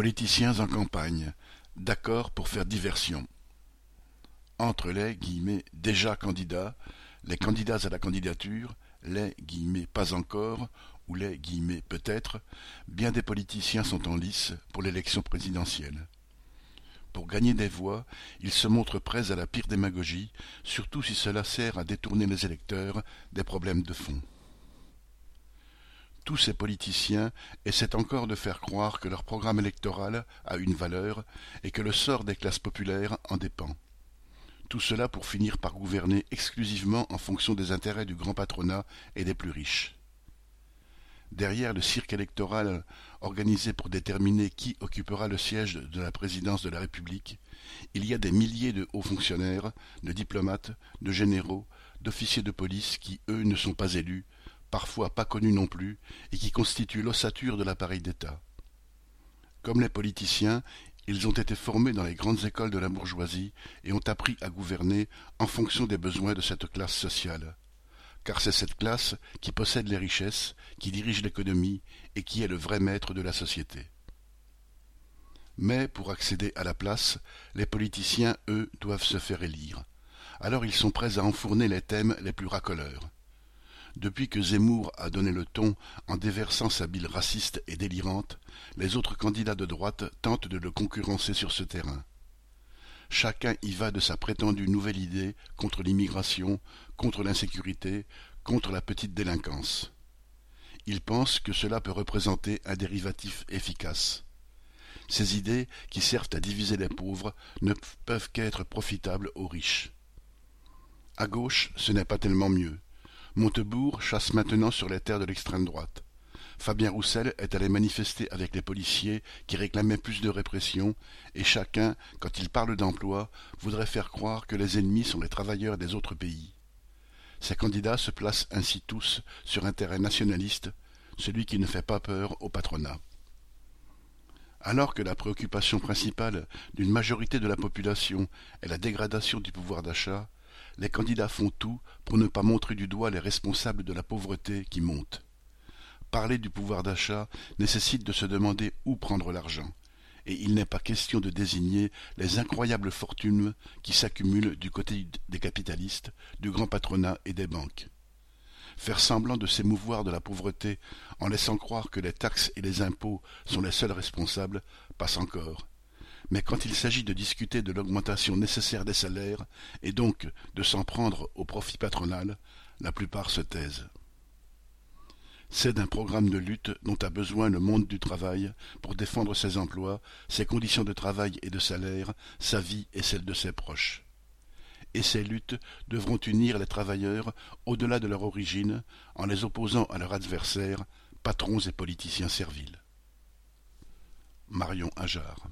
Politiciens en campagne, d'accord pour faire diversion. Entre les déjà candidats, les candidats à la candidature, les pas encore, ou les peut-être, bien des politiciens sont en lice pour l'élection présidentielle. Pour gagner des voix, ils se montrent prêts à la pire démagogie, surtout si cela sert à détourner les électeurs des problèmes de fond. Tous ces politiciens essaient encore de faire croire que leur programme électoral a une valeur et que le sort des classes populaires en dépend. Tout cela pour finir par gouverner exclusivement en fonction des intérêts du grand patronat et des plus riches. Derrière le cirque électoral organisé pour déterminer qui occupera le siège de la présidence de la République, il y a des milliers de hauts fonctionnaires, de diplomates, de généraux, d'officiers de police qui, eux, ne sont pas élus, parfois pas connus non plus, et qui constituent l'ossature de l'appareil d'État. Comme les politiciens, ils ont été formés dans les grandes écoles de la bourgeoisie et ont appris à gouverner en fonction des besoins de cette classe sociale. Car c'est cette classe qui possède les richesses, qui dirige l'économie et qui est le vrai maître de la société. Mais pour accéder à la place, les politiciens, eux, doivent se faire élire. Alors ils sont prêts à enfourner les thèmes les plus racoleurs. Depuis que Zemmour a donné le ton en déversant sa bile raciste et délirante, les autres candidats de droite tentent de le concurrencer sur ce terrain. Chacun y va de sa prétendue nouvelle idée contre l'immigration, contre l'insécurité, contre la petite délinquance. Ils pensent que cela peut représenter un dérivatif efficace. Ces idées, qui servent à diviser les pauvres, ne peuvent qu'être profitables aux riches. À gauche, ce n'est pas tellement mieux. Montebourg chasse maintenant sur les terres de l'extrême droite. Fabien Roussel est allé manifester avec les policiers qui réclamaient plus de répression, et chacun, quand il parle d'emploi, voudrait faire croire que les ennemis sont les travailleurs des autres pays. Ces candidats se placent ainsi tous sur un terrain nationaliste, celui qui ne fait pas peur au patronat. Alors que la préoccupation principale d'une majorité de la population est la dégradation du pouvoir d'achat, les candidats font tout pour ne pas montrer du doigt les responsables de la pauvreté qui monte. Parler du pouvoir d'achat nécessite de se demander où prendre l'argent, et il n'est pas question de désigner les incroyables fortunes qui s'accumulent du côté des capitalistes, du grand patronat et des banques. Faire semblant de s'émouvoir de la pauvreté en laissant croire que les taxes et les impôts sont les seuls responsables passe encore, mais quand il s'agit de discuter de l'augmentation nécessaire des salaires, et donc de s'en prendre au profit patronal, la plupart se taisent. C'est d'un programme de lutte dont a besoin le monde du travail pour défendre ses emplois, ses conditions de travail et de salaire, sa vie et celle de ses proches. Et ces luttes devront unir les travailleurs au-delà de leur origine, en les opposant à leurs adversaires, patrons et politiciens serviles. Marion Ajar